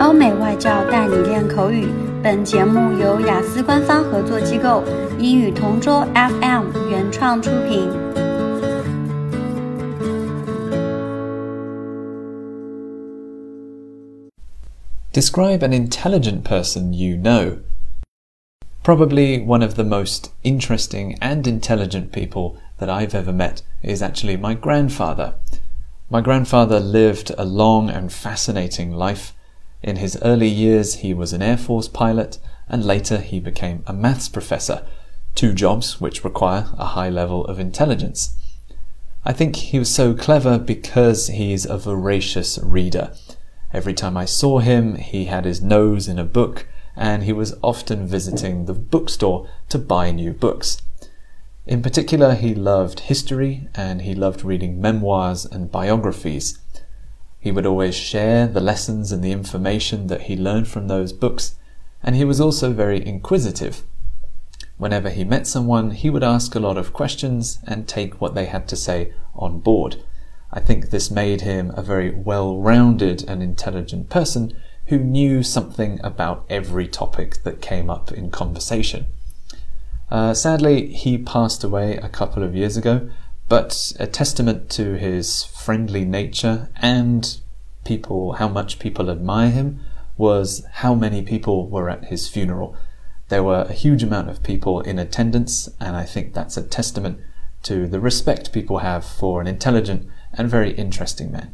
欧美外教带你练口语。本节目由雅思官方合作机构英语同桌 FM 原创出品。Describe an intelligent person you know. Probably one of the most interesting and intelligent people that I've ever met is actually my grandfather. My grandfather lived a long and fascinating life. In his early years, he was an Air Force pilot, and later he became a maths professor, two jobs which require a high level of intelligence. I think he was so clever because he's a voracious reader. Every time I saw him, he had his nose in a book, and he was often visiting the bookstore to buy new books. In particular, he loved history and he loved reading memoirs and biographies. He would always share the lessons and the information that he learned from those books, and he was also very inquisitive. Whenever he met someone, he would ask a lot of questions and take what they had to say on board. I think this made him a very well rounded and intelligent person who knew something about every topic that came up in conversation. Uh, sadly, he passed away a couple of years ago, but a testament to his friendly nature and people, how much people admire him, was how many people were at his funeral. There were a huge amount of people in attendance, and I think that's a testament to the respect people have for an intelligent and very interesting man.